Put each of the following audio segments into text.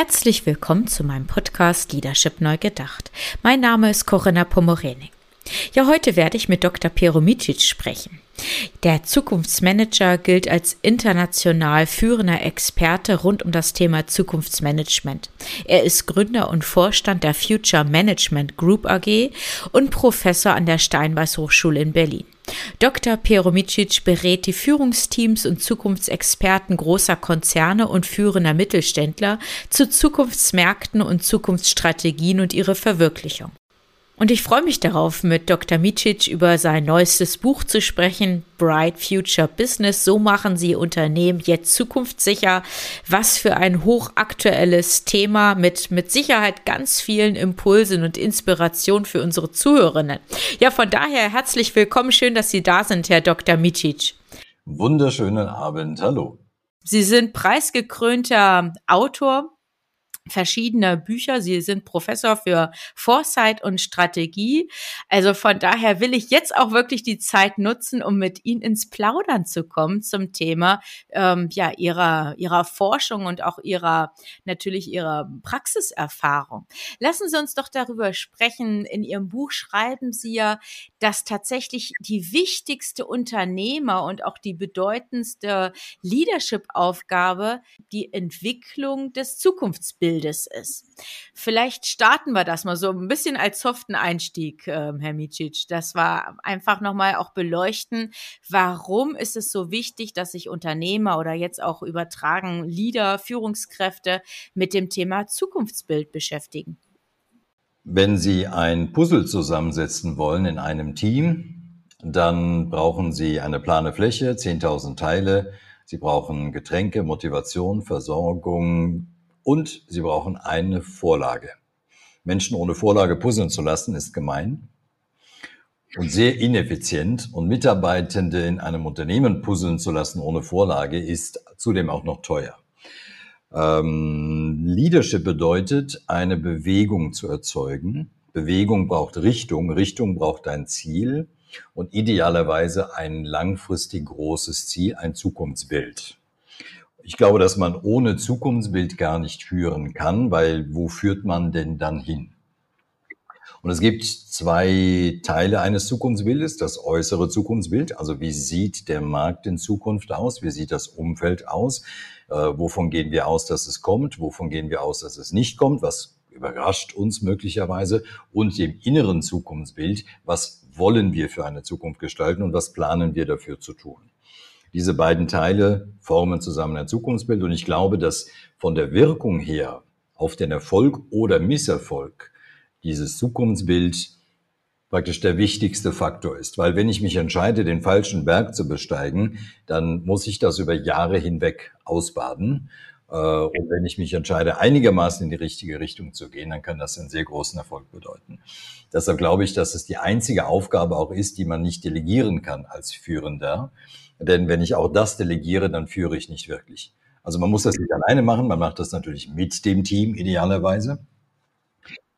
Herzlich willkommen zu meinem Podcast Leadership Neu Gedacht. Mein Name ist Corinna Pomorening. Ja, heute werde ich mit Dr. Pero Micic sprechen. Der Zukunftsmanager gilt als international führender Experte rund um das Thema Zukunftsmanagement. Er ist Gründer und Vorstand der Future Management Group AG und Professor an der Steinbeiß Hochschule in Berlin. Dr. Peromicic berät die Führungsteams und Zukunftsexperten großer Konzerne und führender Mittelständler zu Zukunftsmärkten und Zukunftsstrategien und ihre Verwirklichung. Und ich freue mich darauf, mit Dr. Micic über sein neuestes Buch zu sprechen, Bright Future Business. So machen Sie Unternehmen jetzt zukunftssicher. Was für ein hochaktuelles Thema mit, mit Sicherheit ganz vielen Impulsen und Inspiration für unsere Zuhörerinnen. Ja, von daher herzlich willkommen. Schön, dass Sie da sind, Herr Dr. Micic. Wunderschönen Abend. Hallo. Sie sind preisgekrönter Autor verschiedene Bücher. Sie sind Professor für Foresight und Strategie. Also von daher will ich jetzt auch wirklich die Zeit nutzen, um mit Ihnen ins Plaudern zu kommen zum Thema ähm, ja ihrer ihrer Forschung und auch ihrer natürlich ihrer Praxiserfahrung. Lassen Sie uns doch darüber sprechen. In Ihrem Buch schreiben Sie ja, dass tatsächlich die wichtigste Unternehmer und auch die bedeutendste Leadership-Aufgabe die Entwicklung des Zukunftsbildes Bildes ist. Vielleicht starten wir das mal so ein bisschen als soften Einstieg, äh, Herr Micic. Das war einfach nochmal auch beleuchten, warum ist es so wichtig, dass sich Unternehmer oder jetzt auch übertragen Leader, Führungskräfte mit dem Thema Zukunftsbild beschäftigen? Wenn Sie ein Puzzle zusammensetzen wollen in einem Team, dann brauchen Sie eine plane Fläche, 10.000 Teile. Sie brauchen Getränke, Motivation, Versorgung, und sie brauchen eine Vorlage. Menschen ohne Vorlage puzzeln zu lassen, ist gemein und sehr ineffizient. Und Mitarbeitende in einem Unternehmen puzzeln zu lassen ohne Vorlage ist zudem auch noch teuer. Ähm, Leadership bedeutet, eine Bewegung zu erzeugen. Bewegung braucht Richtung, Richtung braucht ein Ziel und idealerweise ein langfristig großes Ziel, ein Zukunftsbild. Ich glaube, dass man ohne Zukunftsbild gar nicht führen kann, weil wo führt man denn dann hin? Und es gibt zwei Teile eines Zukunftsbildes. Das äußere Zukunftsbild, also wie sieht der Markt in Zukunft aus? Wie sieht das Umfeld aus? Äh, wovon gehen wir aus, dass es kommt? Wovon gehen wir aus, dass es nicht kommt? Was überrascht uns möglicherweise? Und dem inneren Zukunftsbild, was wollen wir für eine Zukunft gestalten und was planen wir dafür zu tun? Diese beiden Teile formen zusammen ein Zukunftsbild und ich glaube, dass von der Wirkung her auf den Erfolg oder Misserfolg dieses Zukunftsbild praktisch der wichtigste Faktor ist. Weil wenn ich mich entscheide, den falschen Berg zu besteigen, dann muss ich das über Jahre hinweg ausbaden. Äh, und wenn ich mich entscheide, einigermaßen in die richtige Richtung zu gehen, dann kann das einen sehr großen Erfolg bedeuten. Deshalb glaube ich, dass es die einzige Aufgabe auch ist, die man nicht delegieren kann als Führender, denn wenn ich auch das delegiere, dann führe ich nicht wirklich. Also man muss das nicht alleine machen, man macht das natürlich mit dem Team idealerweise.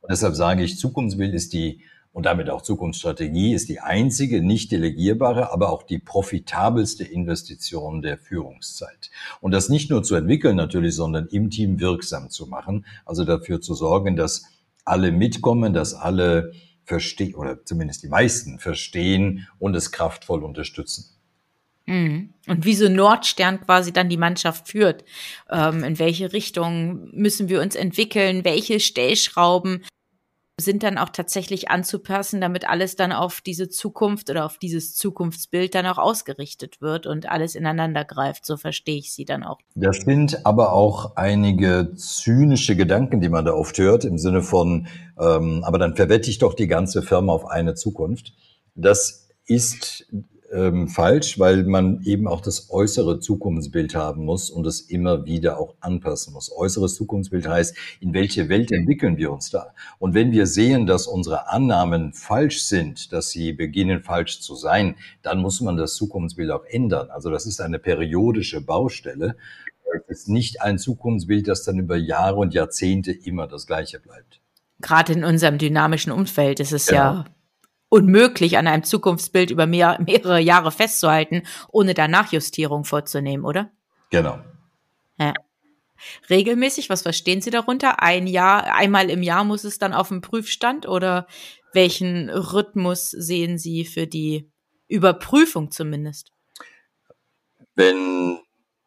Und deshalb sage ich, Zukunftsbild ist die, und damit auch Zukunftsstrategie, ist die einzige nicht delegierbare, aber auch die profitabelste Investition der Führungszeit. Und das nicht nur zu entwickeln natürlich, sondern im Team wirksam zu machen. Also dafür zu sorgen, dass alle mitkommen, dass alle verstehen, oder zumindest die meisten verstehen und es kraftvoll unterstützen. Mhm. Und wie so Nordstern quasi dann die Mannschaft führt. Ähm, in welche Richtung müssen wir uns entwickeln? Welche Stellschrauben sind dann auch tatsächlich anzupassen, damit alles dann auf diese Zukunft oder auf dieses Zukunftsbild dann auch ausgerichtet wird und alles ineinander greift. So verstehe ich sie dann auch. Das sind aber auch einige zynische Gedanken, die man da oft hört, im Sinne von, ähm, aber dann verwette ich doch die ganze Firma auf eine Zukunft. Das ist ähm, falsch, weil man eben auch das äußere Zukunftsbild haben muss und es immer wieder auch anpassen muss. Äußeres Zukunftsbild heißt, in welche Welt entwickeln wir uns da? Und wenn wir sehen, dass unsere Annahmen falsch sind, dass sie beginnen falsch zu sein, dann muss man das Zukunftsbild auch ändern. Also das ist eine periodische Baustelle. Es ist nicht ein Zukunftsbild, das dann über Jahre und Jahrzehnte immer das gleiche bleibt. Gerade in unserem dynamischen Umfeld ist es genau. ja unmöglich, an einem Zukunftsbild über mehr, mehrere Jahre festzuhalten, ohne da Nachjustierung vorzunehmen, oder? Genau. Ja. Regelmäßig, was verstehen Sie darunter? Ein Jahr, einmal im Jahr muss es dann auf dem Prüfstand oder welchen Rhythmus sehen Sie für die Überprüfung zumindest? Wenn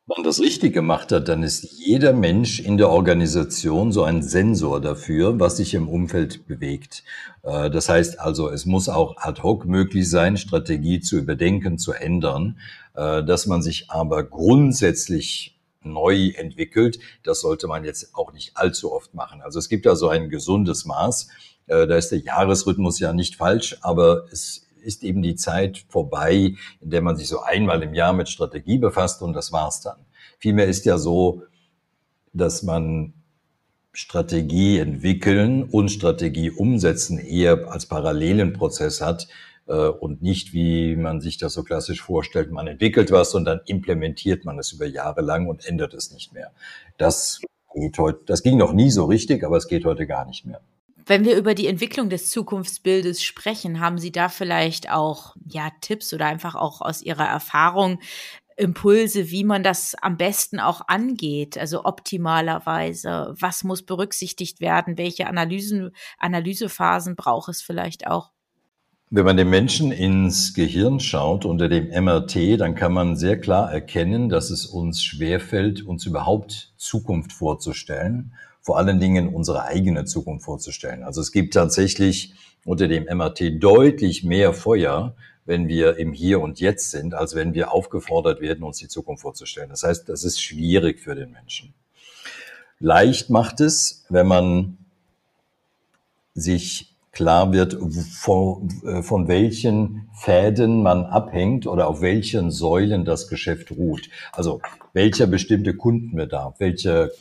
man das richtig gemacht hat, dann ist jeder Mensch in der Organisation so ein Sensor dafür, was sich im Umfeld bewegt. Äh, das heißt also, es muss auch ad hoc möglich sein, Strategie zu überdenken, zu ändern. Äh, dass man sich aber grundsätzlich neu entwickelt, das sollte man jetzt auch nicht allzu oft machen. Also es gibt da so ein gesundes Maß. Äh, da ist der Jahresrhythmus ja nicht falsch, aber es ist eben die Zeit vorbei, in der man sich so einmal im Jahr mit Strategie befasst und das war's dann. Vielmehr ist ja so, dass man Strategie entwickeln und Strategie umsetzen eher als parallelen Prozess hat äh, und nicht, wie man sich das so klassisch vorstellt, man entwickelt was und dann implementiert man es über Jahre lang und ändert es nicht mehr. Das geht heute, das ging noch nie so richtig, aber es geht heute gar nicht mehr. Wenn wir über die Entwicklung des Zukunftsbildes sprechen, haben Sie da vielleicht auch ja Tipps oder einfach auch aus Ihrer Erfahrung Impulse, wie man das am besten auch angeht, also optimalerweise, was muss berücksichtigt werden, welche Analysen, Analysephasen braucht es vielleicht auch? Wenn man den Menschen ins Gehirn schaut unter dem MRT, dann kann man sehr klar erkennen, dass es uns schwerfällt, uns überhaupt Zukunft vorzustellen vor allen Dingen unsere eigene Zukunft vorzustellen. Also es gibt tatsächlich unter dem MRT deutlich mehr Feuer, wenn wir im Hier und Jetzt sind, als wenn wir aufgefordert werden, uns die Zukunft vorzustellen. Das heißt, das ist schwierig für den Menschen. Leicht macht es, wenn man sich klar wird, von, äh, von welchen Fäden man abhängt oder auf welchen Säulen das Geschäft ruht. Also welcher bestimmte Kundenbedarf, welche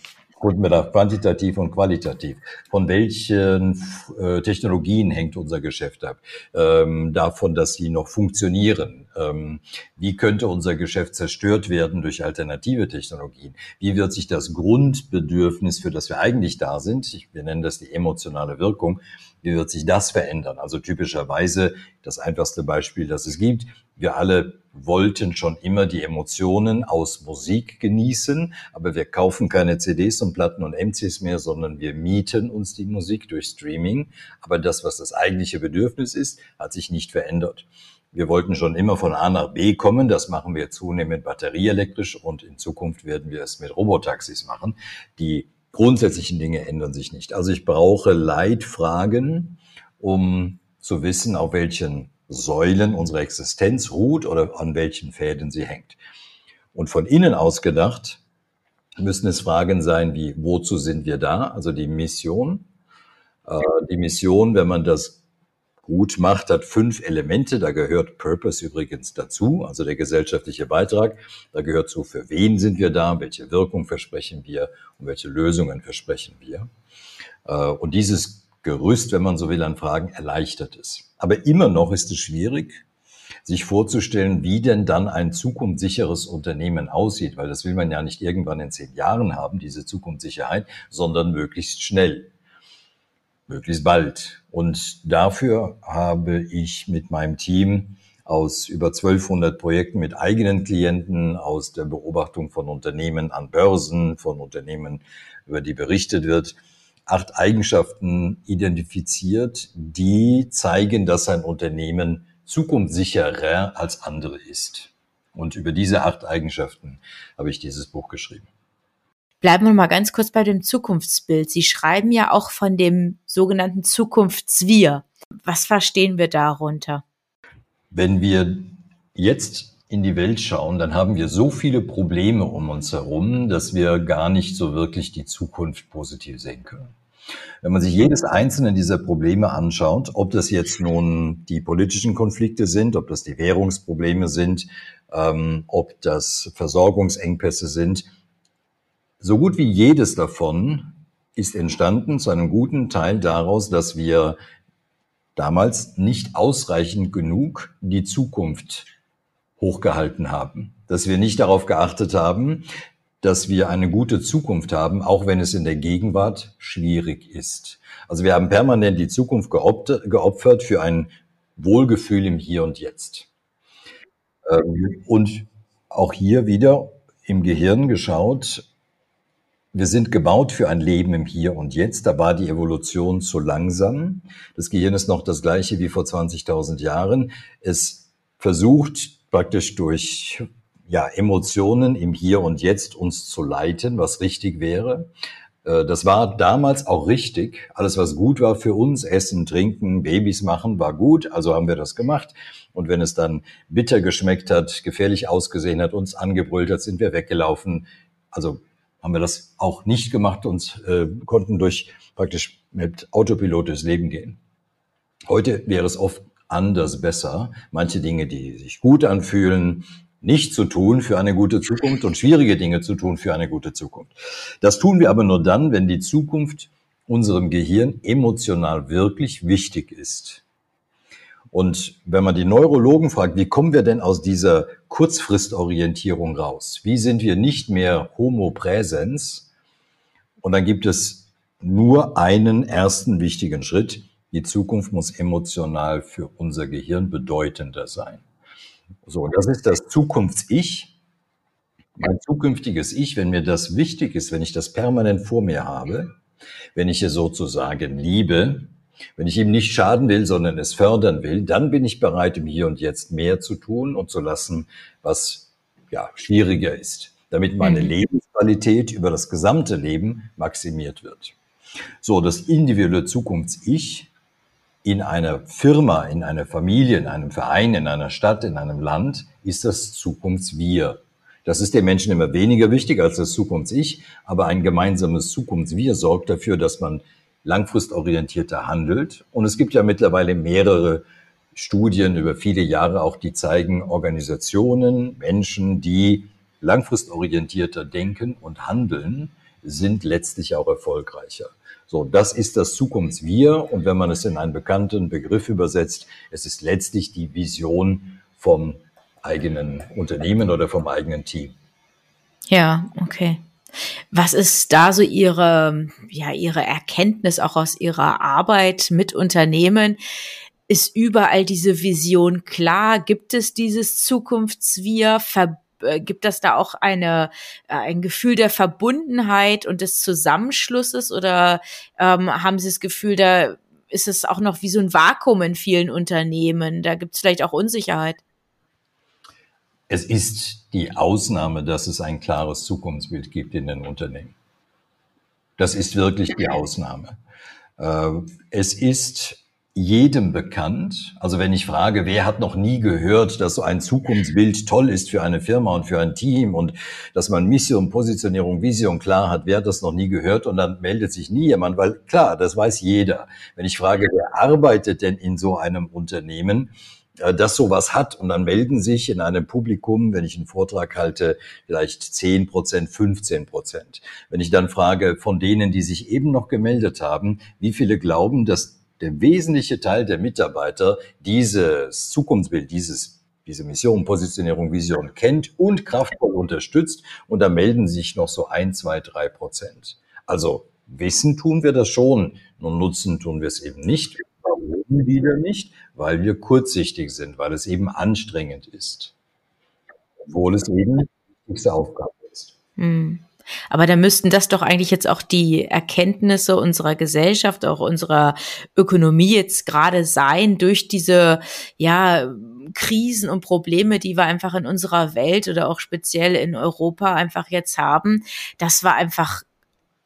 Kundenbedarf quantitativ und qualitativ. Von welchen äh, Technologien hängt unser Geschäft ab? Ähm, davon, dass sie noch funktionieren. Ähm, wie könnte unser Geschäft zerstört werden durch alternative Technologien? Wie wird sich das Grundbedürfnis, für das wir eigentlich da sind, ich, wir nennen das die emotionale Wirkung, wie wird sich das verändern? Also typischerweise das einfachste Beispiel, das es gibt. Wir alle wollten schon immer die Emotionen aus Musik genießen, aber wir kaufen keine CDs und Platten und MCs mehr, sondern wir mieten uns die Musik durch Streaming. Aber das, was das eigentliche Bedürfnis ist, hat sich nicht verändert. Wir wollten schon immer von A nach B kommen. Das machen wir zunehmend batterieelektrisch und in Zukunft werden wir es mit Robotaxis machen. Die grundsätzlichen Dinge ändern sich nicht. Also ich brauche Leitfragen, um zu wissen, auf welchen Säulen unsere Existenz ruht oder an welchen Fäden sie hängt. Und von innen aus gedacht müssen es Fragen sein wie, wozu sind wir da? Also die Mission. Äh, die Mission, wenn man das gut macht, hat fünf Elemente. Da gehört Purpose übrigens dazu, also der gesellschaftliche Beitrag. Da gehört zu, für wen sind wir da, welche Wirkung versprechen wir und welche Lösungen versprechen wir. Äh, und dieses Gerüst, wenn man so will, an Fragen erleichtert es. Aber immer noch ist es schwierig, sich vorzustellen, wie denn dann ein zukunftssicheres Unternehmen aussieht, weil das will man ja nicht irgendwann in zehn Jahren haben, diese Zukunftssicherheit, sondern möglichst schnell möglichst bald. Und dafür habe ich mit meinem Team aus über 1200 Projekten mit eigenen Klienten, aus der Beobachtung von Unternehmen an Börsen, von Unternehmen, über die berichtet wird, acht Eigenschaften identifiziert, die zeigen, dass ein Unternehmen zukunftssicherer als andere ist. Und über diese acht Eigenschaften habe ich dieses Buch geschrieben. Bleiben wir mal ganz kurz bei dem Zukunftsbild. Sie schreiben ja auch von dem sogenannten Zukunftswir. Was verstehen wir darunter? Wenn wir jetzt in die Welt schauen, dann haben wir so viele Probleme um uns herum, dass wir gar nicht so wirklich die Zukunft positiv sehen können. Wenn man sich jedes einzelne dieser Probleme anschaut, ob das jetzt nun die politischen Konflikte sind, ob das die Währungsprobleme sind, ähm, ob das Versorgungsengpässe sind, so gut wie jedes davon ist entstanden zu einem guten Teil daraus, dass wir damals nicht ausreichend genug die Zukunft hochgehalten haben, dass wir nicht darauf geachtet haben, dass wir eine gute Zukunft haben, auch wenn es in der Gegenwart schwierig ist. Also wir haben permanent die Zukunft geopfert für ein Wohlgefühl im Hier und Jetzt. Ähm, und auch hier wieder im Gehirn geschaut, wir sind gebaut für ein Leben im Hier und Jetzt. Da war die Evolution zu langsam. Das Gehirn ist noch das gleiche wie vor 20.000 Jahren. Es versucht praktisch durch ja, Emotionen im Hier und Jetzt uns zu leiten, was richtig wäre. Äh, das war damals auch richtig. Alles, was gut war für uns, Essen, Trinken, Babys machen, war gut. Also haben wir das gemacht. Und wenn es dann bitter geschmeckt hat, gefährlich ausgesehen hat, uns angebrüllt hat, sind wir weggelaufen. Also haben wir das auch nicht gemacht und äh, konnten durch praktisch mit Autopilot durchs Leben gehen. Heute wäre es oft anders besser. Manche Dinge, die sich gut anfühlen, nicht zu tun für eine gute Zukunft und schwierige Dinge zu tun für eine gute Zukunft. Das tun wir aber nur dann, wenn die Zukunft unserem Gehirn emotional wirklich wichtig ist. Und wenn man die Neurologen fragt, wie kommen wir denn aus dieser Kurzfristorientierung raus? Wie sind wir nicht mehr Homo Präsens? Und dann gibt es nur einen ersten wichtigen Schritt. Die Zukunft muss emotional für unser Gehirn bedeutender sein. So, das ist das Zukunfts-Ich. Mein zukünftiges Ich, wenn mir das wichtig ist, wenn ich das permanent vor mir habe, wenn ich es sozusagen liebe, wenn ich ihm nicht schaden will, sondern es fördern will, dann bin ich bereit, im Hier und Jetzt mehr zu tun und zu lassen, was ja schwieriger ist, damit meine mhm. Lebensqualität über das gesamte Leben maximiert wird. So, das individuelle Zukunfts-Ich in einer Firma, in einer Familie, in einem Verein, in einer Stadt, in einem Land ist das Zukunftswir. Das ist den Menschen immer weniger wichtig als das Zukunfts-Ich, aber ein gemeinsames Zukunftswir sorgt dafür, dass man langfristorientierter handelt. Und es gibt ja mittlerweile mehrere Studien über viele Jahre auch, die zeigen, Organisationen, Menschen, die langfristorientierter denken und handeln, sind letztlich auch erfolgreicher. So, das ist das Zukunftswir. Und wenn man es in einen bekannten Begriff übersetzt, es ist letztlich die Vision vom eigenen Unternehmen oder vom eigenen Team. Ja, okay. Was ist da so Ihre, ja, Ihre Erkenntnis auch aus Ihrer Arbeit mit Unternehmen? Ist überall diese Vision klar? Gibt es dieses Zukunftswir? Äh, gibt das da auch eine, äh, ein Gefühl der Verbundenheit und des Zusammenschlusses oder ähm, haben Sie das Gefühl, da ist es auch noch wie so ein Vakuum in vielen Unternehmen? Da gibt es vielleicht auch Unsicherheit. Es ist die Ausnahme, dass es ein klares Zukunftsbild gibt in den Unternehmen. Das ist wirklich die Ausnahme. Äh, es ist jedem bekannt. Also wenn ich frage, wer hat noch nie gehört, dass so ein Zukunftsbild toll ist für eine Firma und für ein Team und dass man Mission, Positionierung, Vision klar hat, wer hat das noch nie gehört und dann meldet sich nie jemand, weil klar, das weiß jeder. Wenn ich frage, wer arbeitet denn in so einem Unternehmen, das sowas hat und dann melden sich in einem Publikum, wenn ich einen Vortrag halte, vielleicht 10 Prozent, 15 Prozent. Wenn ich dann frage von denen, die sich eben noch gemeldet haben, wie viele glauben, dass der wesentliche Teil der Mitarbeiter dieses Zukunftsbild, dieses diese Mission, Positionierung, Vision kennt und kraftvoll unterstützt. Und da melden sich noch so ein, zwei, drei Prozent. Also wissen tun wir das schon, nur nutzen tun wir es eben nicht. Warum wieder nicht? Weil wir kurzsichtig sind, weil es eben anstrengend ist. Obwohl es eben die wichtigste Aufgabe ist. Hm. Aber da müssten das doch eigentlich jetzt auch die Erkenntnisse unserer Gesellschaft, auch unserer Ökonomie jetzt gerade sein durch diese, ja, Krisen und Probleme, die wir einfach in unserer Welt oder auch speziell in Europa einfach jetzt haben. Das war einfach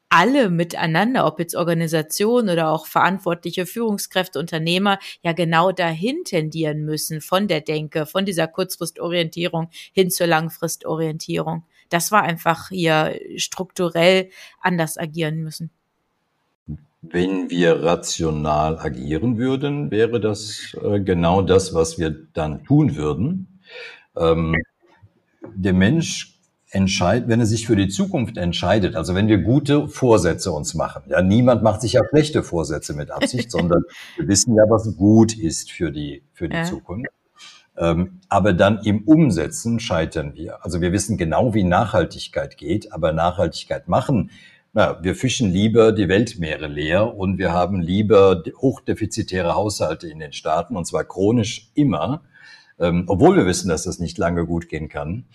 alle miteinander, ob jetzt Organisationen oder auch verantwortliche Führungskräfte, Unternehmer, ja genau dahin tendieren müssen von der Denke, von dieser Kurzfristorientierung hin zur Langfristorientierung das war einfach hier strukturell anders agieren müssen. wenn wir rational agieren würden, wäre das äh, genau das, was wir dann tun würden. Ähm, der Mensch entscheidet, wenn er sich für die Zukunft entscheidet, also wenn wir gute Vorsätze uns machen, ja, niemand macht sich ja schlechte Vorsätze mit Absicht, sondern wir wissen ja, was gut ist für die, für die ja. Zukunft. Ähm, aber dann im Umsetzen scheitern wir. Also wir wissen genau, wie Nachhaltigkeit geht, aber Nachhaltigkeit machen na, wir fischen lieber die Weltmeere leer und wir haben lieber hochdefizitäre Haushalte in den Staaten und zwar chronisch immer, ähm, obwohl wir wissen, dass das nicht lange gut gehen kann,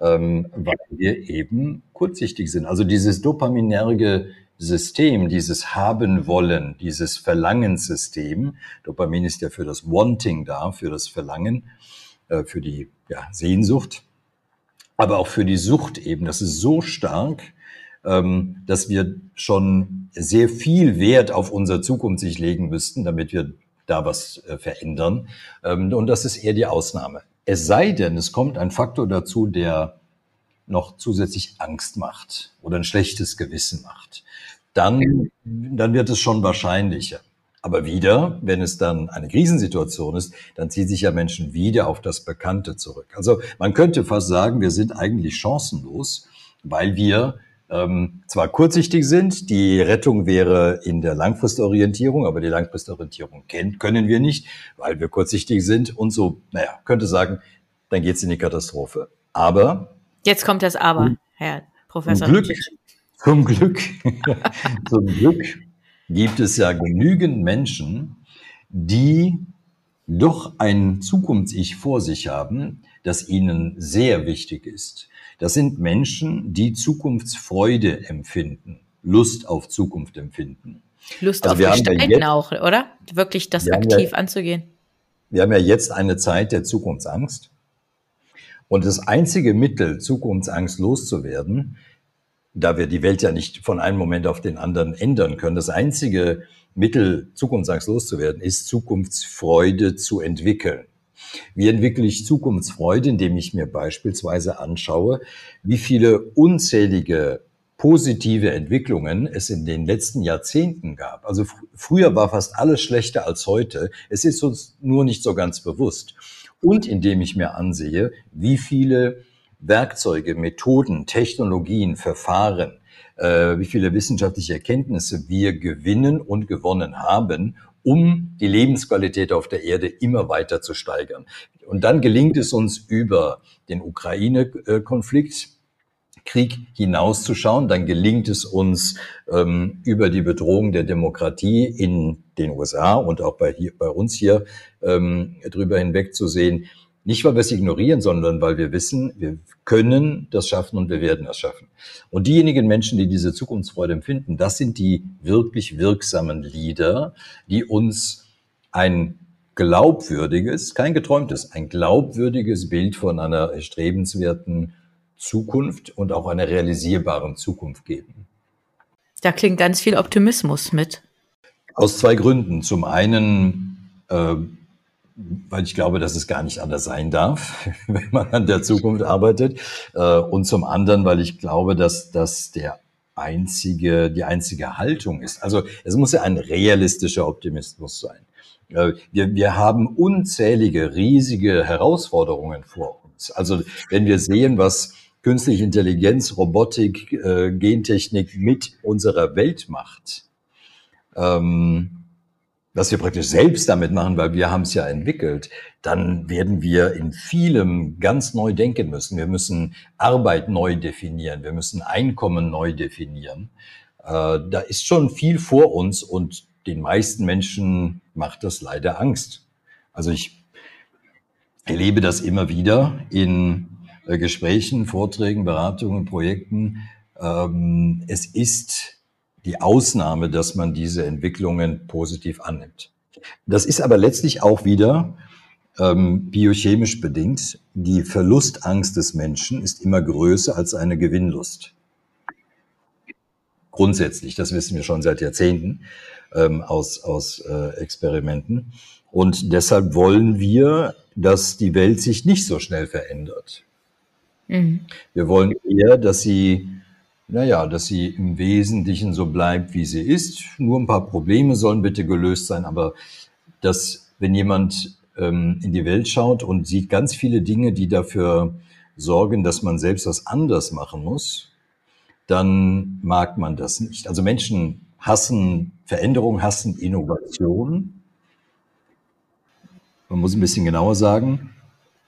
ähm, weil wir eben kurzsichtig sind. Also dieses dopaminerge System, dieses Haben wollen, dieses Verlangenssystem, Dopamin ist ja für das Wanting da, für das Verlangen, äh, für die ja, Sehnsucht, aber auch für die Sucht eben. Das ist so stark, ähm, dass wir schon sehr viel Wert auf unsere Zukunft sich legen müssten, damit wir da was äh, verändern. Ähm, und das ist eher die Ausnahme. Es sei denn, es kommt ein Faktor dazu, der noch zusätzlich Angst macht oder ein schlechtes Gewissen macht. Dann, dann wird es schon wahrscheinlicher. Aber wieder, wenn es dann eine Krisensituation ist, dann ziehen sich ja Menschen wieder auf das Bekannte zurück. Also man könnte fast sagen, wir sind eigentlich chancenlos, weil wir ähm, zwar kurzsichtig sind, die Rettung wäre in der Langfristorientierung, aber die Langfristorientierung kennt, können wir nicht, weil wir kurzsichtig sind und so, naja, könnte sagen, dann geht's in die Katastrophe. Aber Jetzt kommt das Aber, Herr Professor. Zum Glück, zum Glück, zum Glück gibt es ja genügend Menschen, die doch ein Zukunfts-Ich vor sich haben, das ihnen sehr wichtig ist. Das sind Menschen, die Zukunftsfreude empfinden, Lust auf Zukunft empfinden. Lust also auf Gestalten ja auch, oder? Wirklich das aktiv ja, anzugehen. Wir haben ja jetzt eine Zeit der Zukunftsangst. Und das einzige Mittel, Zukunftsangst loszuwerden, da wir die Welt ja nicht von einem Moment auf den anderen ändern können, das einzige Mittel, Zukunftsangst loszuwerden, ist Zukunftsfreude zu entwickeln. Wie entwickle ich Zukunftsfreude, indem ich mir beispielsweise anschaue, wie viele unzählige positive Entwicklungen es in den letzten Jahrzehnten gab. Also fr früher war fast alles schlechter als heute. Es ist uns nur nicht so ganz bewusst. Und indem ich mir ansehe, wie viele Werkzeuge, Methoden, Technologien, Verfahren, äh, wie viele wissenschaftliche Erkenntnisse wir gewinnen und gewonnen haben, um die Lebensqualität auf der Erde immer weiter zu steigern. Und dann gelingt es uns über den Ukraine-Konflikt, Krieg hinauszuschauen, dann gelingt es uns ähm, über die Bedrohung der Demokratie in den USA und auch bei, hier, bei uns hier ähm, drüber hinwegzusehen. Nicht, weil wir es ignorieren, sondern weil wir wissen, wir können das schaffen und wir werden das schaffen. Und diejenigen Menschen, die diese Zukunftsfreude empfinden, das sind die wirklich wirksamen Leader, die uns ein glaubwürdiges, kein geträumtes, ein glaubwürdiges Bild von einer erstrebenswerten Zukunft und auch einer realisierbaren Zukunft geben. Da klingt ganz viel Optimismus mit. Aus zwei Gründen. Zum einen äh, weil ich glaube, dass es gar nicht anders sein darf, wenn man an der Zukunft arbeitet. Äh, und zum anderen, weil ich glaube, dass das der einzige, die einzige Haltung ist. Also es muss ja ein realistischer Optimismus sein. Äh, wir, wir haben unzählige, riesige Herausforderungen vor uns. Also wenn wir sehen, was künstliche Intelligenz, Robotik, äh, Gentechnik mit unserer Welt macht, ähm, was wir praktisch selbst damit machen, weil wir haben es ja entwickelt, dann werden wir in vielem ganz neu denken müssen. Wir müssen Arbeit neu definieren, wir müssen Einkommen neu definieren. Äh, da ist schon viel vor uns und den meisten Menschen macht das leider Angst. Also ich erlebe das immer wieder in äh, Gesprächen, Vorträgen, Beratungen, Projekten. Ähm, es ist die Ausnahme, dass man diese Entwicklungen positiv annimmt. Das ist aber letztlich auch wieder ähm, biochemisch bedingt. Die Verlustangst des Menschen ist immer größer als eine Gewinnlust. Grundsätzlich, das wissen wir schon seit Jahrzehnten ähm, aus, aus äh, Experimenten. Und deshalb wollen wir, dass die Welt sich nicht so schnell verändert. Mhm. Wir wollen eher, dass sie naja, dass sie im Wesentlichen so bleibt, wie sie ist. Nur ein paar Probleme sollen bitte gelöst sein, aber dass, wenn jemand ähm, in die Welt schaut und sieht ganz viele Dinge, die dafür sorgen, dass man selbst was anders machen muss, dann mag man das nicht. Also Menschen hassen Veränderung, hassen Innovation. Man muss ein bisschen genauer sagen,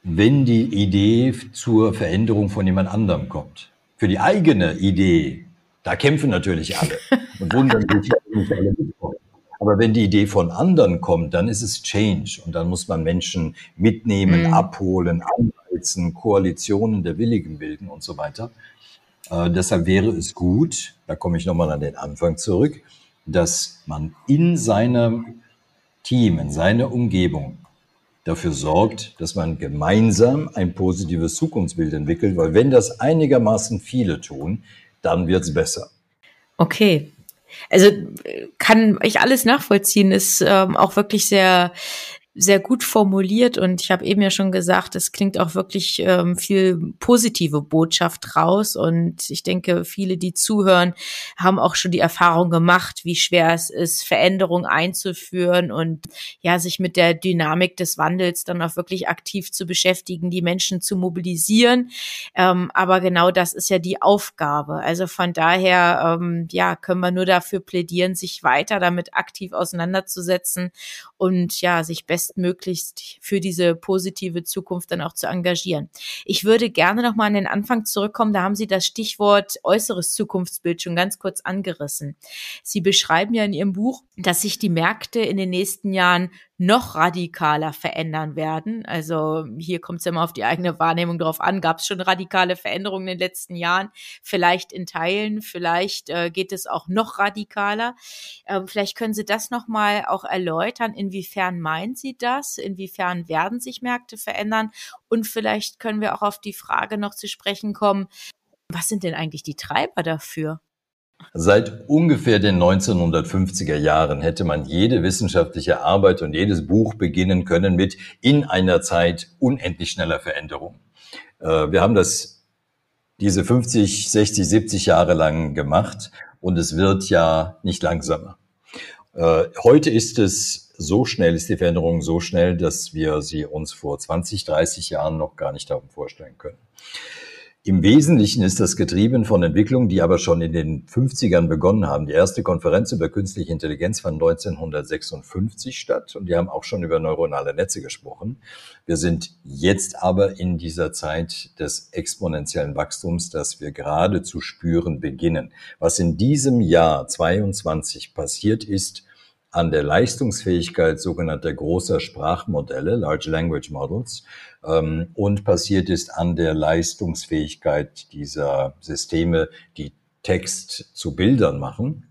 wenn die Idee zur Veränderung von jemand anderem kommt. Für die eigene Idee, da kämpfen natürlich alle und wundern sich, nicht alle mitkommen. Aber wenn die Idee von anderen kommt, dann ist es Change und dann muss man Menschen mitnehmen, mhm. abholen, anheizen, Koalitionen der Willigen bilden und so weiter. Äh, deshalb wäre es gut, da komme ich nochmal an den Anfang zurück, dass man in seinem Team, in seiner Umgebung dafür sorgt, dass man gemeinsam ein positives Zukunftsbild entwickelt, weil wenn das einigermaßen viele tun, dann wird es besser. Okay. Also kann ich alles nachvollziehen, ist ähm, auch wirklich sehr sehr gut formuliert und ich habe eben ja schon gesagt, es klingt auch wirklich ähm, viel positive Botschaft raus und ich denke, viele, die zuhören, haben auch schon die Erfahrung gemacht, wie schwer es ist, Veränderungen einzuführen und ja, sich mit der Dynamik des Wandels dann auch wirklich aktiv zu beschäftigen, die Menschen zu mobilisieren. Ähm, aber genau das ist ja die Aufgabe. Also von daher, ähm, ja, können wir nur dafür plädieren, sich weiter damit aktiv auseinanderzusetzen und ja, sich besser bestmöglichst für diese positive Zukunft dann auch zu engagieren. Ich würde gerne noch mal an den Anfang zurückkommen. Da haben Sie das Stichwort äußeres Zukunftsbild schon ganz kurz angerissen. Sie beschreiben ja in Ihrem Buch, dass sich die Märkte in den nächsten Jahren noch radikaler verändern werden. Also hier kommt es ja immer auf die eigene Wahrnehmung drauf an. Gab es schon radikale Veränderungen in den letzten Jahren? Vielleicht in Teilen, vielleicht äh, geht es auch noch radikaler. Ähm, vielleicht können Sie das nochmal auch erläutern. Inwiefern meinen Sie das? Inwiefern werden sich Märkte verändern? Und vielleicht können wir auch auf die Frage noch zu sprechen kommen, was sind denn eigentlich die Treiber dafür? Seit ungefähr den 1950er Jahren hätte man jede wissenschaftliche Arbeit und jedes Buch beginnen können mit in einer Zeit unendlich schneller Veränderung. Äh, wir haben das diese 50, 60, 70 Jahre lang gemacht und es wird ja nicht langsamer. Äh, heute ist es so schnell, ist die Veränderung so schnell, dass wir sie uns vor 20, 30 Jahren noch gar nicht haben vorstellen können. Im Wesentlichen ist das getrieben von Entwicklungen, die aber schon in den 50ern begonnen haben. Die erste Konferenz über künstliche Intelligenz fand 1956 statt und die haben auch schon über neuronale Netze gesprochen. Wir sind jetzt aber in dieser Zeit des exponentiellen Wachstums, das wir gerade zu spüren beginnen. Was in diesem Jahr 22 passiert ist, an der Leistungsfähigkeit sogenannter großer Sprachmodelle, Large Language Models, ähm, und passiert ist an der Leistungsfähigkeit dieser Systeme, die Text zu Bildern machen,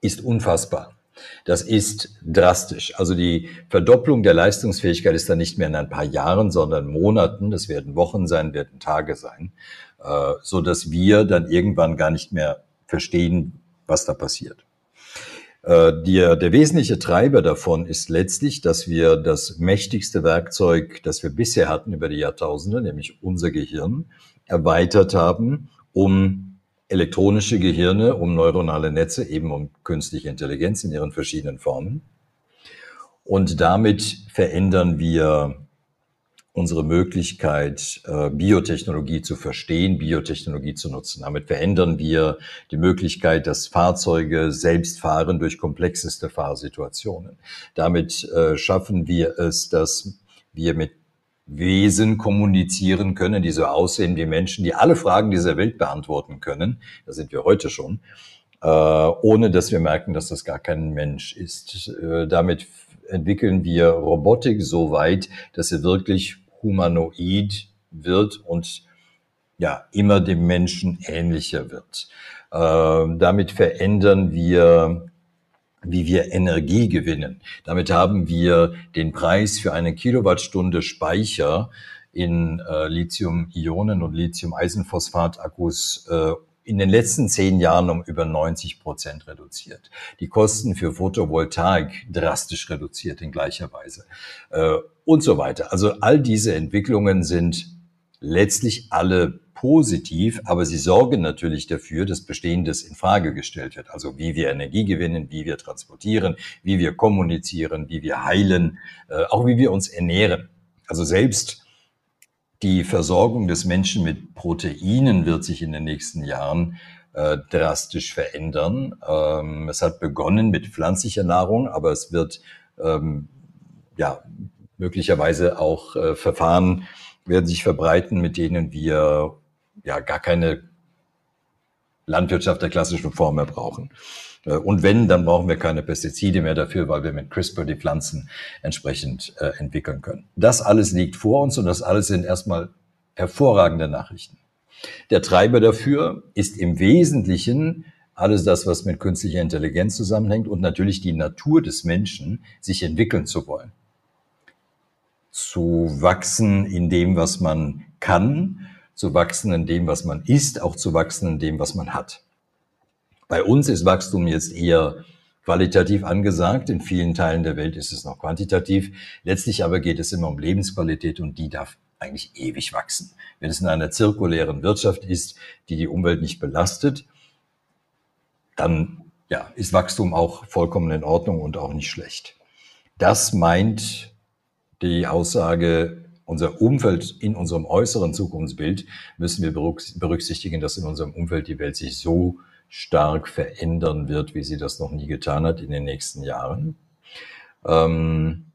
ist unfassbar. Das ist drastisch. Also die Verdopplung der Leistungsfähigkeit ist dann nicht mehr in ein paar Jahren, sondern Monaten. Das werden Wochen sein, werden Tage sein, äh, so dass wir dann irgendwann gar nicht mehr verstehen, was da passiert. Äh, der, der wesentliche Treiber davon ist letztlich, dass wir das mächtigste Werkzeug, das wir bisher hatten über die Jahrtausende, nämlich unser Gehirn, erweitert haben, um elektronische Gehirne, um neuronale Netze, eben um künstliche Intelligenz in ihren verschiedenen Formen. Und damit verändern wir unsere Möglichkeit, äh, Biotechnologie zu verstehen, Biotechnologie zu nutzen. Damit verändern wir die Möglichkeit, dass Fahrzeuge selbst fahren durch komplexeste Fahrsituationen. Damit äh, schaffen wir es, dass wir mit Wesen kommunizieren können, die so aussehen wie Menschen, die alle Fragen dieser Welt beantworten können. Da sind wir heute schon, äh, ohne dass wir merken, dass das gar kein Mensch ist. Damit entwickeln wir Robotik so weit, dass sie wirklich humanoid wird und ja, immer dem Menschen ähnlicher wird. Äh, damit verändern wir wie wir Energie gewinnen. Damit haben wir den Preis für eine Kilowattstunde Speicher in äh, Lithium-Ionen und Lithium-Eisenphosphat-Akkus äh, in den letzten zehn Jahren um über 90 Prozent reduziert. Die Kosten für Photovoltaik drastisch reduziert in gleicher Weise äh, und so weiter. Also all diese Entwicklungen sind letztlich alle positiv, aber sie sorgen natürlich dafür, dass Bestehendes in Frage gestellt wird. Also wie wir Energie gewinnen, wie wir transportieren, wie wir kommunizieren, wie wir heilen, äh, auch wie wir uns ernähren. Also selbst die Versorgung des Menschen mit Proteinen wird sich in den nächsten Jahren äh, drastisch verändern. Ähm, es hat begonnen mit pflanzlicher Nahrung, aber es wird ähm, ja möglicherweise auch äh, Verfahren werden sich verbreiten, mit denen wir ja gar keine Landwirtschaft der klassischen Form mehr brauchen. Äh, und wenn, dann brauchen wir keine Pestizide mehr dafür, weil wir mit CRISPR die Pflanzen entsprechend äh, entwickeln können. Das alles liegt vor uns und das alles sind erstmal hervorragende Nachrichten. Der Treiber dafür ist im Wesentlichen alles das, was mit künstlicher Intelligenz zusammenhängt und natürlich die Natur des Menschen, sich entwickeln zu wollen. Zu wachsen in dem, was man kann, zu wachsen in dem, was man ist, auch zu wachsen in dem, was man hat. Bei uns ist Wachstum jetzt eher qualitativ angesagt. In vielen Teilen der Welt ist es noch quantitativ. Letztlich aber geht es immer um Lebensqualität und die darf eigentlich ewig wachsen. Wenn es in einer zirkulären Wirtschaft ist, die die Umwelt nicht belastet, dann ja, ist Wachstum auch vollkommen in Ordnung und auch nicht schlecht. Das meint die Aussage, unser Umfeld in unserem äußeren Zukunftsbild müssen wir berücksichtigen, dass in unserem Umfeld die Welt sich so stark verändern wird, wie sie das noch nie getan hat in den nächsten Jahren. Ähm,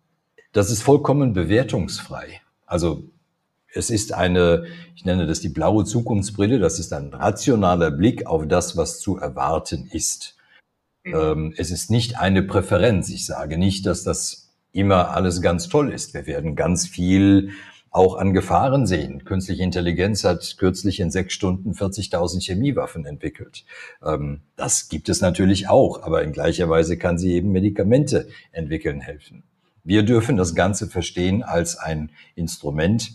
das ist vollkommen bewertungsfrei. Also es ist eine, ich nenne das die blaue Zukunftsbrille, das ist ein rationaler Blick auf das, was zu erwarten ist. Mhm. Ähm, es ist nicht eine Präferenz. Ich sage nicht, dass das immer alles ganz toll ist. Wir werden ganz viel auch an Gefahren sehen. Künstliche Intelligenz hat kürzlich in sechs Stunden 40.000 Chemiewaffen entwickelt. Ähm, das gibt es natürlich auch, aber in gleicher Weise kann sie eben Medikamente entwickeln helfen. Wir dürfen das Ganze verstehen als ein Instrument,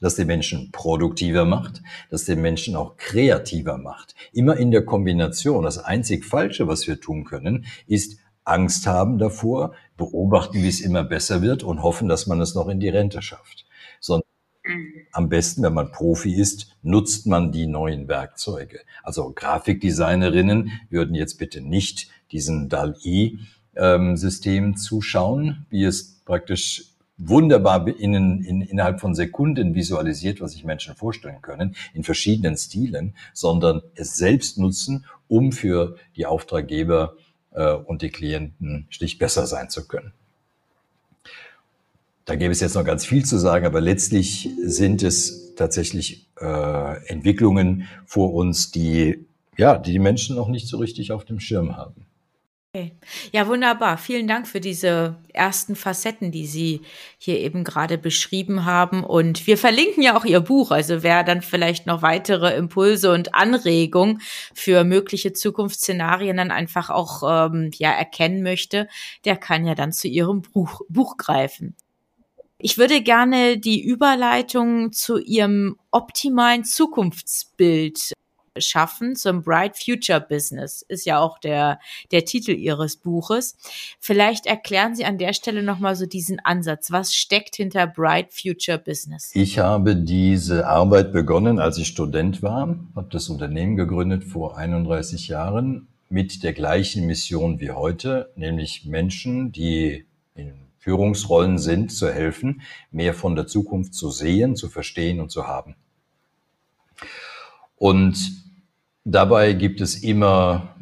das den Menschen produktiver macht, das den Menschen auch kreativer macht. Immer in der Kombination. Das einzig Falsche, was wir tun können, ist Angst haben davor, beobachten, wie es immer besser wird und hoffen, dass man es noch in die Rente schafft. Sondern mhm. am besten, wenn man Profi ist, nutzt man die neuen Werkzeuge. Also Grafikdesignerinnen würden jetzt bitte nicht diesen DAL-E-System ähm, zuschauen, wie es praktisch wunderbar in, in, innerhalb von Sekunden visualisiert, was sich Menschen vorstellen können, in verschiedenen Stilen, sondern es selbst nutzen, um für die Auftraggeber äh, und die Klienten schlicht besser sein zu können. Da gäbe es jetzt noch ganz viel zu sagen, aber letztlich sind es tatsächlich äh, Entwicklungen vor uns, die ja, die die Menschen noch nicht so richtig auf dem Schirm haben. Okay. Ja, wunderbar. Vielen Dank für diese ersten Facetten, die Sie hier eben gerade beschrieben haben. Und wir verlinken ja auch Ihr Buch. Also wer dann vielleicht noch weitere Impulse und Anregungen für mögliche Zukunftsszenarien dann einfach auch ähm, ja erkennen möchte, der kann ja dann zu Ihrem Buch, Buch greifen. Ich würde gerne die Überleitung zu Ihrem optimalen Zukunftsbild schaffen zum Bright Future Business ist ja auch der der Titel ihres Buches. Vielleicht erklären Sie an der Stelle noch mal so diesen Ansatz. Was steckt hinter Bright Future Business? Ich habe diese Arbeit begonnen, als ich Student war, habe das Unternehmen gegründet vor 31 Jahren mit der gleichen Mission wie heute, nämlich Menschen, die in Führungsrollen sind, zu helfen, mehr von der Zukunft zu sehen, zu verstehen und zu haben. Und dabei gibt es immer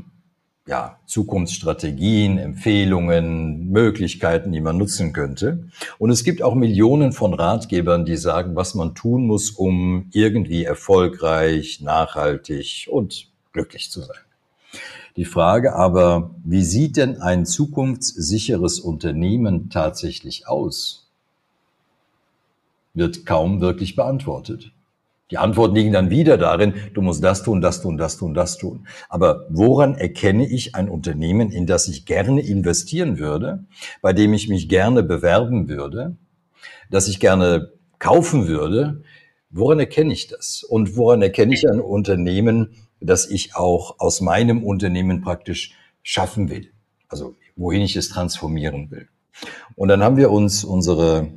ja, Zukunftsstrategien, Empfehlungen, Möglichkeiten, die man nutzen könnte. Und es gibt auch Millionen von Ratgebern, die sagen, was man tun muss, um irgendwie erfolgreich, nachhaltig und glücklich zu sein. Die Frage aber, wie sieht denn ein zukunftssicheres Unternehmen tatsächlich aus, wird kaum wirklich beantwortet. Die Antworten liegen dann wieder darin, du musst das tun, das tun, das tun, das tun. Aber woran erkenne ich ein Unternehmen, in das ich gerne investieren würde, bei dem ich mich gerne bewerben würde, das ich gerne kaufen würde? Woran erkenne ich das? Und woran erkenne ich ein Unternehmen, das ich auch aus meinem Unternehmen praktisch schaffen will? Also wohin ich es transformieren will. Und dann haben wir uns unsere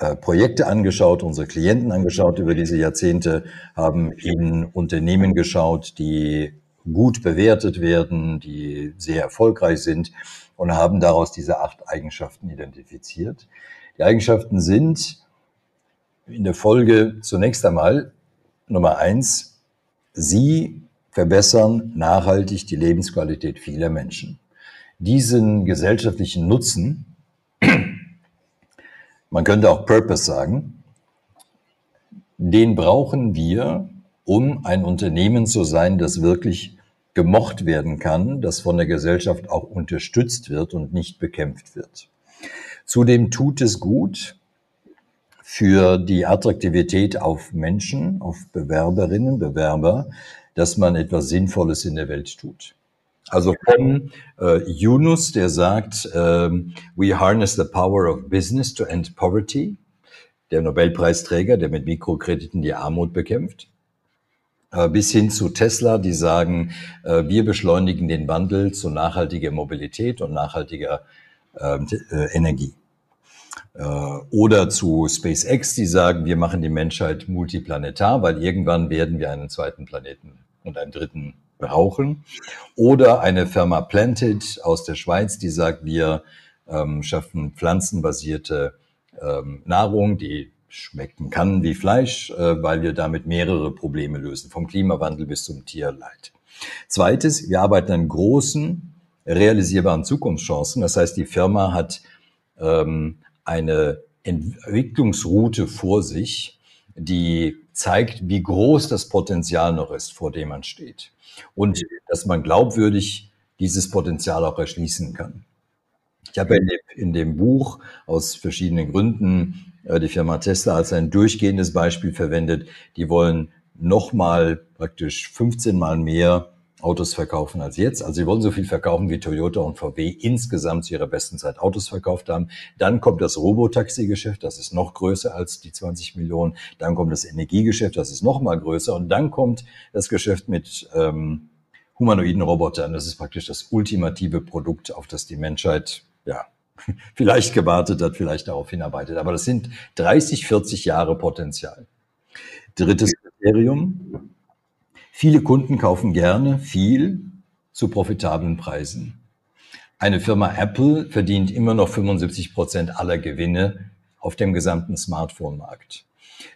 äh, Projekte angeschaut, unsere Klienten angeschaut über diese Jahrzehnte, haben in Unternehmen geschaut, die gut bewertet werden, die sehr erfolgreich sind und haben daraus diese acht Eigenschaften identifiziert. Die Eigenschaften sind in der Folge zunächst einmal Nummer eins, sie verbessern nachhaltig die Lebensqualität vieler Menschen. Diesen gesellschaftlichen Nutzen man könnte auch Purpose sagen, den brauchen wir, um ein Unternehmen zu sein, das wirklich gemocht werden kann, das von der Gesellschaft auch unterstützt wird und nicht bekämpft wird. Zudem tut es gut für die Attraktivität auf Menschen, auf Bewerberinnen, Bewerber, dass man etwas Sinnvolles in der Welt tut. Also von äh, Yunus, der sagt, äh, we harness the power of business to end poverty. Der Nobelpreisträger, der mit Mikrokrediten die Armut bekämpft. Äh, bis hin zu Tesla, die sagen, äh, wir beschleunigen den Wandel zu nachhaltiger Mobilität und nachhaltiger ähm, äh, Energie. Äh, oder zu SpaceX, die sagen, wir machen die Menschheit multiplanetar, weil irgendwann werden wir einen zweiten Planeten und einen dritten brauchen. Oder eine Firma Planted aus der Schweiz, die sagt, wir ähm, schaffen pflanzenbasierte ähm, Nahrung, die schmecken kann wie Fleisch, äh, weil wir damit mehrere Probleme lösen, vom Klimawandel bis zum Tierleid. Zweites, wir arbeiten an großen, realisierbaren Zukunftschancen. Das heißt, die Firma hat ähm, eine Entwicklungsroute vor sich, die zeigt, wie groß das Potenzial noch ist, vor dem man steht. Und dass man glaubwürdig dieses Potenzial auch erschließen kann. Ich habe in dem, in dem Buch aus verschiedenen Gründen äh, die Firma Tesla als ein durchgehendes Beispiel verwendet. Die wollen nochmal praktisch 15 mal mehr Autos verkaufen als jetzt. Also sie wollen so viel verkaufen, wie Toyota und VW insgesamt zu ihrer besten Zeit Autos verkauft haben. Dann kommt das Robotaxi-Geschäft, das ist noch größer als die 20 Millionen. Dann kommt das Energiegeschäft, das ist noch mal größer. Und dann kommt das Geschäft mit ähm, humanoiden Robotern. Das ist praktisch das ultimative Produkt, auf das die Menschheit ja vielleicht gewartet hat, vielleicht darauf hinarbeitet. Aber das sind 30, 40 Jahre Potenzial. Drittes Kriterium, Viele Kunden kaufen gerne viel zu profitablen Preisen. Eine Firma Apple verdient immer noch 75 Prozent aller Gewinne auf dem gesamten Smartphone-Markt.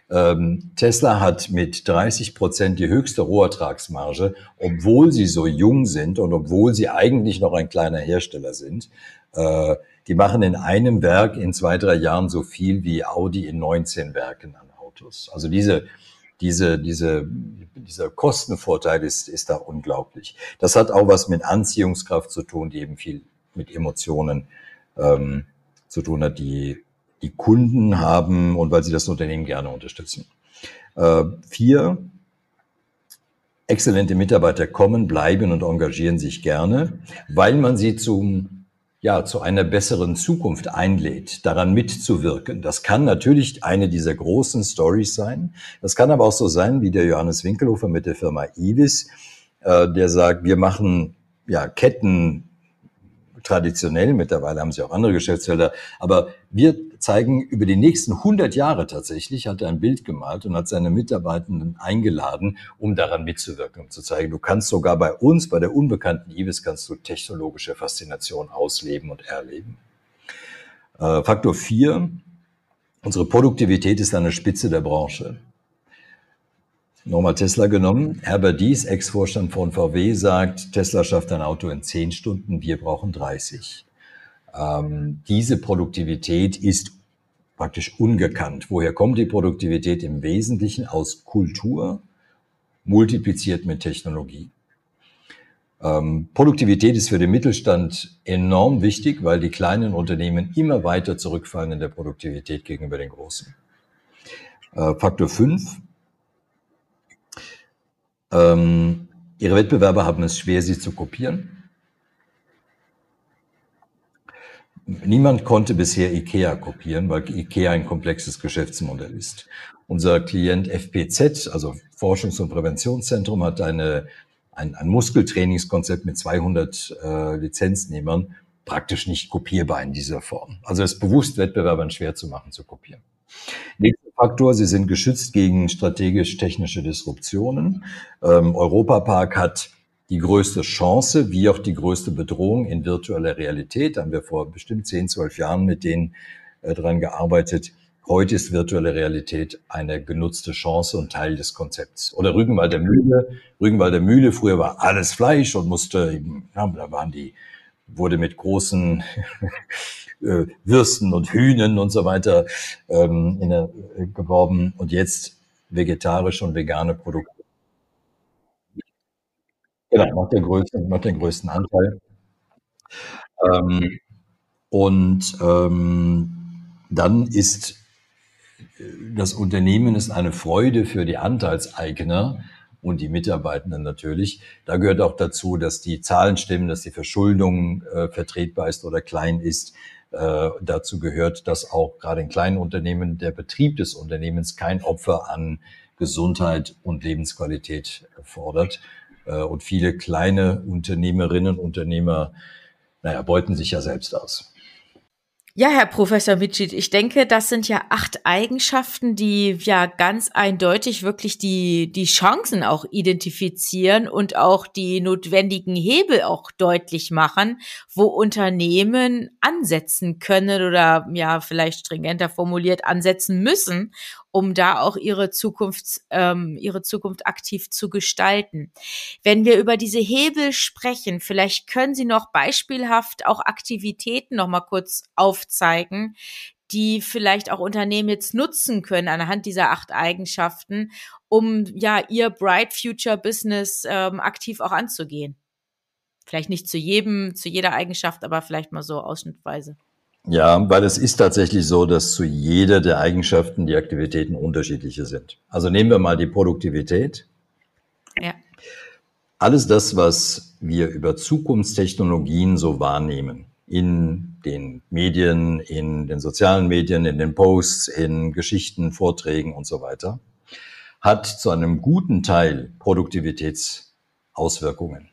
Ähm, Tesla hat mit 30 Prozent die höchste Rohertragsmarge, obwohl sie so jung sind und obwohl sie eigentlich noch ein kleiner Hersteller sind. Äh, die machen in einem Werk in zwei, drei Jahren so viel wie Audi in 19 Werken an Autos. Also diese diese, diese, dieser Kostenvorteil ist, ist da unglaublich. Das hat auch was mit Anziehungskraft zu tun, die eben viel mit Emotionen ähm, zu tun hat, die die Kunden haben und weil sie das Unternehmen gerne unterstützen. Äh, vier, exzellente Mitarbeiter kommen, bleiben und engagieren sich gerne, weil man sie zum ja, zu einer besseren Zukunft einlädt, daran mitzuwirken. Das kann natürlich eine dieser großen Stories sein. Das kann aber auch so sein, wie der Johannes Winkelhofer mit der Firma Ibis, äh, der sagt, wir machen ja Ketten traditionell, mittlerweile haben sie auch andere Geschäftsfelder, aber wir zeigen über die nächsten 100 Jahre tatsächlich, hat er ein Bild gemalt und hat seine Mitarbeitenden eingeladen, um daran mitzuwirken, um zu zeigen, du kannst sogar bei uns, bei der unbekannten Ibis, kannst du technologische Faszination ausleben und erleben. Äh, Faktor 4, unsere Produktivität ist an der Spitze der Branche nochmal Tesla genommen. Herbert Dies, Ex-Vorstand von VW, sagt, Tesla schafft ein Auto in 10 Stunden, wir brauchen 30. Ähm, diese Produktivität ist praktisch ungekannt. Woher kommt die Produktivität im Wesentlichen? Aus Kultur, multipliziert mit Technologie. Ähm, Produktivität ist für den Mittelstand enorm wichtig, weil die kleinen Unternehmen immer weiter zurückfallen in der Produktivität gegenüber den großen. Äh, Faktor 5, ähm, ihre Wettbewerber haben es schwer, sie zu kopieren. Niemand konnte bisher IKEA kopieren, weil IKEA ein komplexes Geschäftsmodell ist. Unser Klient FPZ, also Forschungs- und Präventionszentrum, hat eine, ein, ein Muskeltrainingskonzept mit 200 äh, Lizenznehmern, praktisch nicht kopierbar in dieser Form. Also es bewusst Wettbewerbern schwer zu machen, zu kopieren. Nächster Faktor, sie sind geschützt gegen strategisch-technische Disruptionen. Ähm, Europapark hat die größte Chance wie auch die größte Bedrohung in virtueller Realität. Da haben wir vor bestimmt 10, 12 Jahren mit denen äh, dran gearbeitet. Heute ist virtuelle Realität eine genutzte Chance und Teil des Konzepts. Oder Rügenwald der Mühle. Rügenwald der Mühle, früher war alles Fleisch und musste, ja, da waren die, wurde mit großen äh, Würsten und Hühnen und so weiter ähm, der, äh, geworben und jetzt vegetarische und vegane Produkte. Genau, macht, der größten, macht den größten Anteil. Ähm, und ähm, dann ist das Unternehmen ist eine Freude für die Anteilseigner und die Mitarbeitenden natürlich. Da gehört auch dazu, dass die Zahlen stimmen, dass die Verschuldung äh, vertretbar ist oder klein ist. Äh, dazu gehört, dass auch gerade in kleinen Unternehmen der Betrieb des Unternehmens kein Opfer an Gesundheit und Lebensqualität fordert. Äh, und viele kleine Unternehmerinnen und Unternehmer, naja, beuten sich ja selbst aus. Ja, Herr Professor Mitschit, ich denke, das sind ja acht Eigenschaften, die ja ganz eindeutig wirklich die, die Chancen auch identifizieren und auch die notwendigen Hebel auch deutlich machen, wo Unternehmen ansetzen können oder ja, vielleicht stringenter formuliert ansetzen müssen, um da auch ihre Zukunft, ähm, ihre Zukunft aktiv zu gestalten. Wenn wir über diese Hebel sprechen, vielleicht können Sie noch beispielhaft auch Aktivitäten noch mal kurz aufzeigen, die vielleicht auch Unternehmen jetzt nutzen können anhand dieser acht Eigenschaften, um ja ihr Bright Future Business ähm, aktiv auch anzugehen. Vielleicht nicht zu jedem, zu jeder Eigenschaft, aber vielleicht mal so ausschnittweise. Ja, weil es ist tatsächlich so, dass zu jeder der Eigenschaften die Aktivitäten unterschiedliche sind. Also nehmen wir mal die Produktivität. Ja. Alles das, was wir über Zukunftstechnologien so wahrnehmen, in den Medien, in den sozialen Medien, in den Posts, in Geschichten, Vorträgen und so weiter, hat zu einem guten Teil Produktivitätsauswirkungen.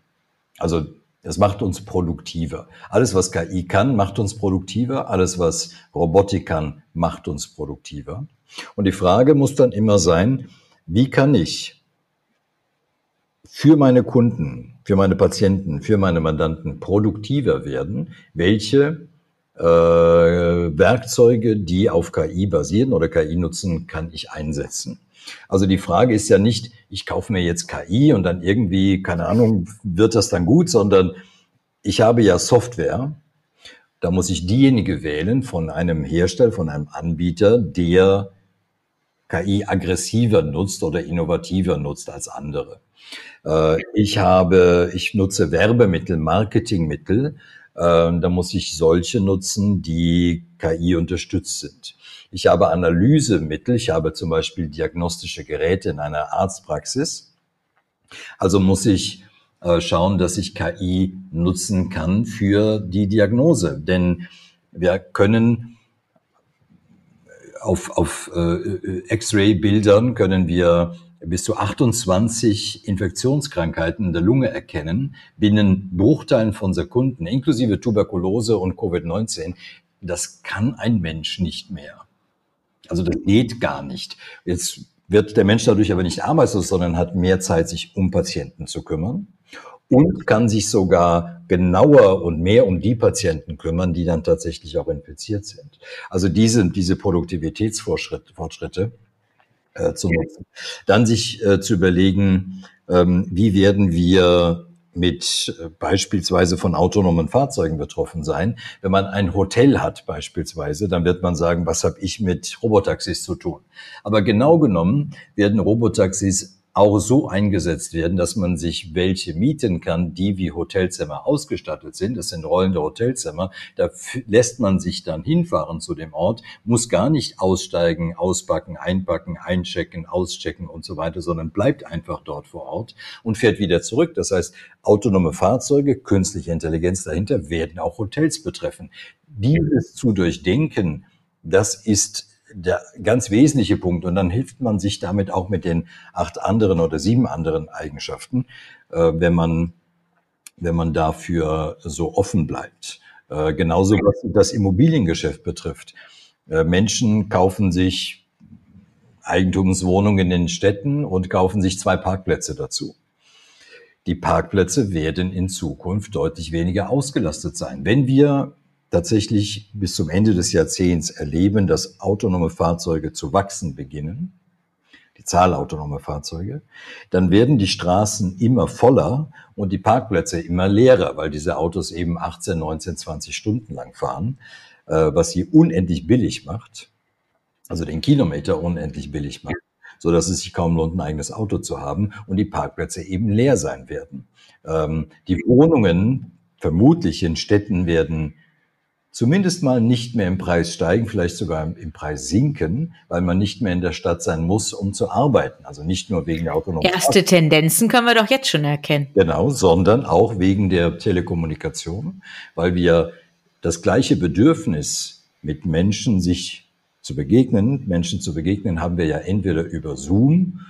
Also es macht uns produktiver. Alles, was KI kann, macht uns produktiver. Alles, was Robotik kann, macht uns produktiver. Und die Frage muss dann immer sein, wie kann ich für meine Kunden, für meine Patienten, für meine Mandanten produktiver werden? Welche äh, Werkzeuge, die auf KI basieren oder KI nutzen, kann ich einsetzen? Also die Frage ist ja nicht, ich kaufe mir jetzt KI und dann irgendwie, keine Ahnung, wird das dann gut, sondern ich habe ja Software. Da muss ich diejenige wählen von einem Hersteller, von einem Anbieter, der KI aggressiver nutzt oder innovativer nutzt als andere. Äh, ich habe, ich nutze Werbemittel, Marketingmittel. Äh, da muss ich solche nutzen, die KI unterstützt sind. Ich habe Analysemittel, ich habe zum Beispiel diagnostische Geräte in einer Arztpraxis. Also muss ich äh, schauen, dass ich KI nutzen kann für die Diagnose. Denn wir können auf, auf äh, X-Ray-Bildern können wir bis zu 28 Infektionskrankheiten in der Lunge erkennen, binnen Bruchteilen von Sekunden, inklusive Tuberkulose und Covid-19. Das kann ein Mensch nicht mehr. Also das geht gar nicht. Jetzt wird der Mensch dadurch aber nicht arbeitslos, sondern hat mehr Zeit, sich um Patienten zu kümmern und kann sich sogar genauer und mehr um die Patienten kümmern, die dann tatsächlich auch infiziert sind. Also diese, diese Produktivitätsfortschritte äh, zu nutzen. Dann sich äh, zu überlegen, ähm, wie werden wir mit äh, beispielsweise von autonomen Fahrzeugen betroffen sein. Wenn man ein Hotel hat beispielsweise, dann wird man sagen, was habe ich mit Robotaxis zu tun? Aber genau genommen werden Robotaxis auch so eingesetzt werden, dass man sich welche mieten kann, die wie Hotelzimmer ausgestattet sind. Das sind rollende Hotelzimmer. Da lässt man sich dann hinfahren zu dem Ort, muss gar nicht aussteigen, auspacken, einpacken, einchecken, auschecken und so weiter, sondern bleibt einfach dort vor Ort und fährt wieder zurück. Das heißt, autonome Fahrzeuge, künstliche Intelligenz dahinter werden auch Hotels betreffen. Dieses zu durchdenken, das ist der ganz wesentliche Punkt. Und dann hilft man sich damit auch mit den acht anderen oder sieben anderen Eigenschaften, äh, wenn man, wenn man dafür so offen bleibt. Äh, genauso was das Immobiliengeschäft betrifft. Äh, Menschen kaufen sich Eigentumswohnungen in den Städten und kaufen sich zwei Parkplätze dazu. Die Parkplätze werden in Zukunft deutlich weniger ausgelastet sein. Wenn wir tatsächlich bis zum Ende des Jahrzehnts erleben, dass autonome Fahrzeuge zu wachsen beginnen, die Zahl autonomer Fahrzeuge, dann werden die Straßen immer voller und die Parkplätze immer leerer, weil diese Autos eben 18, 19, 20 Stunden lang fahren, äh, was sie unendlich billig macht, also den Kilometer unendlich billig macht, so dass es sich kaum lohnt, ein eigenes Auto zu haben und die Parkplätze eben leer sein werden. Ähm, die Wohnungen vermutlich in Städten werden zumindest mal nicht mehr im Preis steigen, vielleicht sogar im Preis sinken, weil man nicht mehr in der Stadt sein muss, um zu arbeiten. Also nicht nur wegen der autonomen Erste Fahrt. Tendenzen können wir doch jetzt schon erkennen. Genau, sondern auch wegen der Telekommunikation, weil wir das gleiche Bedürfnis mit Menschen sich zu begegnen, Menschen zu begegnen, haben wir ja entweder über Zoom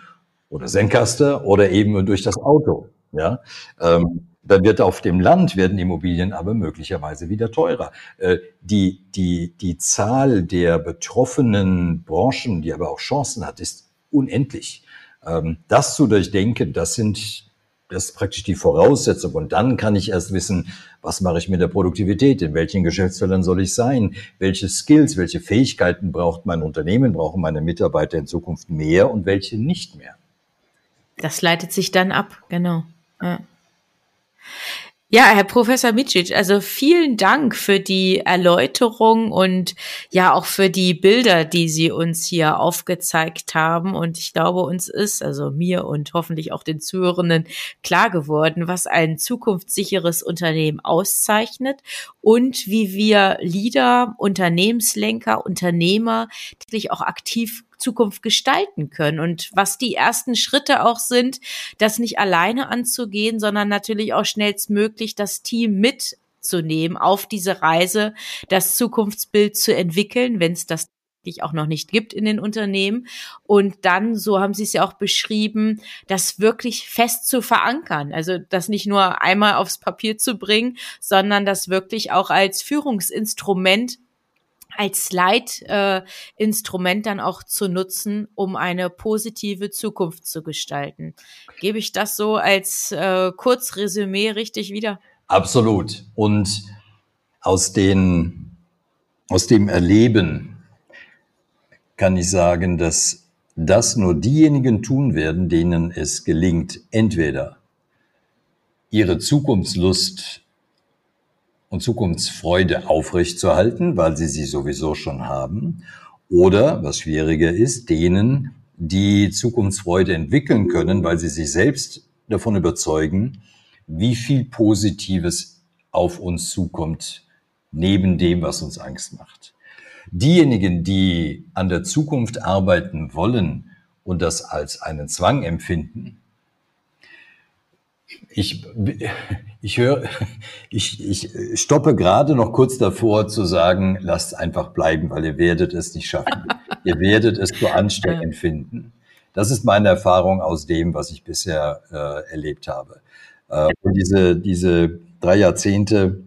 oder Zencaster oder eben durch das Auto. Ja, ähm, dann wird auf dem Land werden Immobilien aber möglicherweise wieder teurer. Äh, die, die, die Zahl der betroffenen Branchen, die aber auch Chancen hat, ist unendlich. Ähm, das zu durchdenken, das sind das ist praktisch die Voraussetzung. Und dann kann ich erst wissen, was mache ich mit der Produktivität? In welchen Geschäftsfeldern soll ich sein? Welche Skills, welche Fähigkeiten braucht mein Unternehmen, brauchen meine Mitarbeiter in Zukunft mehr und welche nicht mehr? Das leitet sich dann ab, genau. Ja. Ja, Herr Professor Micic, also vielen Dank für die Erläuterung und ja auch für die Bilder, die Sie uns hier aufgezeigt haben. Und ich glaube, uns ist, also mir und hoffentlich auch den Zuhörenden, klar geworden, was ein zukunftssicheres Unternehmen auszeichnet und wie wir Leader, Unternehmenslenker, Unternehmer wirklich auch aktiv Zukunft gestalten können und was die ersten Schritte auch sind, das nicht alleine anzugehen, sondern natürlich auch schnellstmöglich das Team mitzunehmen auf diese Reise, das Zukunftsbild zu entwickeln, wenn es das auch noch nicht gibt in den Unternehmen. Und dann, so haben Sie es ja auch beschrieben, das wirklich fest zu verankern. Also das nicht nur einmal aufs Papier zu bringen, sondern das wirklich auch als Führungsinstrument als Leitinstrument äh, dann auch zu nutzen, um eine positive Zukunft zu gestalten. Gebe ich das so als äh, Kurzresümee richtig wieder? Absolut. Und aus, den, aus dem Erleben kann ich sagen, dass das nur diejenigen tun werden, denen es gelingt, entweder ihre Zukunftslust und Zukunftsfreude aufrechtzuerhalten, weil sie sie sowieso schon haben. Oder, was schwieriger ist, denen, die Zukunftsfreude entwickeln können, weil sie sich selbst davon überzeugen, wie viel Positives auf uns zukommt, neben dem, was uns Angst macht. Diejenigen, die an der Zukunft arbeiten wollen und das als einen Zwang empfinden, ich, ich höre, ich, ich stoppe gerade noch kurz davor zu sagen, lasst einfach bleiben, weil ihr werdet es nicht schaffen. ihr werdet es zu anstrengend finden. Das ist meine Erfahrung aus dem, was ich bisher äh, erlebt habe. Äh, und diese, diese drei Jahrzehnte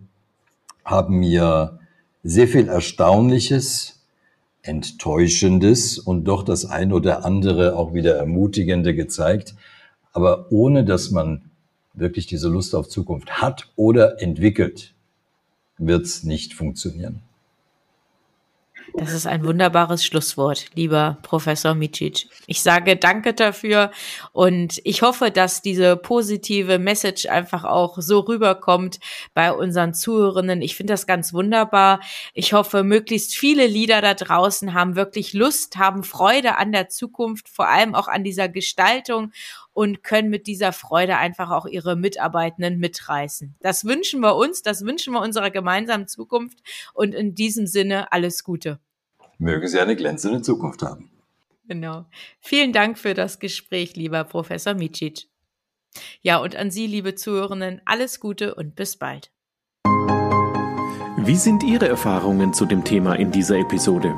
haben mir sehr viel Erstaunliches, Enttäuschendes und doch das ein oder andere auch wieder Ermutigende gezeigt. Aber ohne dass man wirklich diese Lust auf Zukunft hat oder entwickelt, wird es nicht funktionieren. Das ist ein wunderbares Schlusswort, lieber Professor Micic. Ich sage danke dafür und ich hoffe, dass diese positive Message einfach auch so rüberkommt bei unseren Zuhörenden. Ich finde das ganz wunderbar. Ich hoffe, möglichst viele Lieder da draußen haben wirklich Lust, haben Freude an der Zukunft, vor allem auch an dieser Gestaltung und können mit dieser Freude einfach auch ihre Mitarbeitenden mitreißen. Das wünschen wir uns, das wünschen wir unserer gemeinsamen Zukunft und in diesem Sinne alles Gute. Möge sie eine glänzende Zukunft haben. Genau. Vielen Dank für das Gespräch, lieber Professor Micic. Ja, und an Sie, liebe Zuhörenden, alles Gute und bis bald. Wie sind Ihre Erfahrungen zu dem Thema in dieser Episode?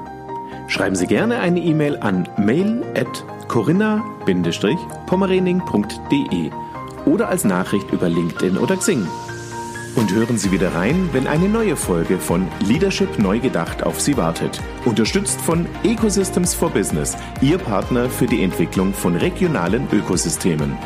Schreiben Sie gerne eine E-Mail an mail at corinna-pommerening.de oder als Nachricht über LinkedIn oder Xing. Und hören Sie wieder rein, wenn eine neue Folge von Leadership neu gedacht auf Sie wartet. Unterstützt von Ecosystems for Business, Ihr Partner für die Entwicklung von regionalen Ökosystemen.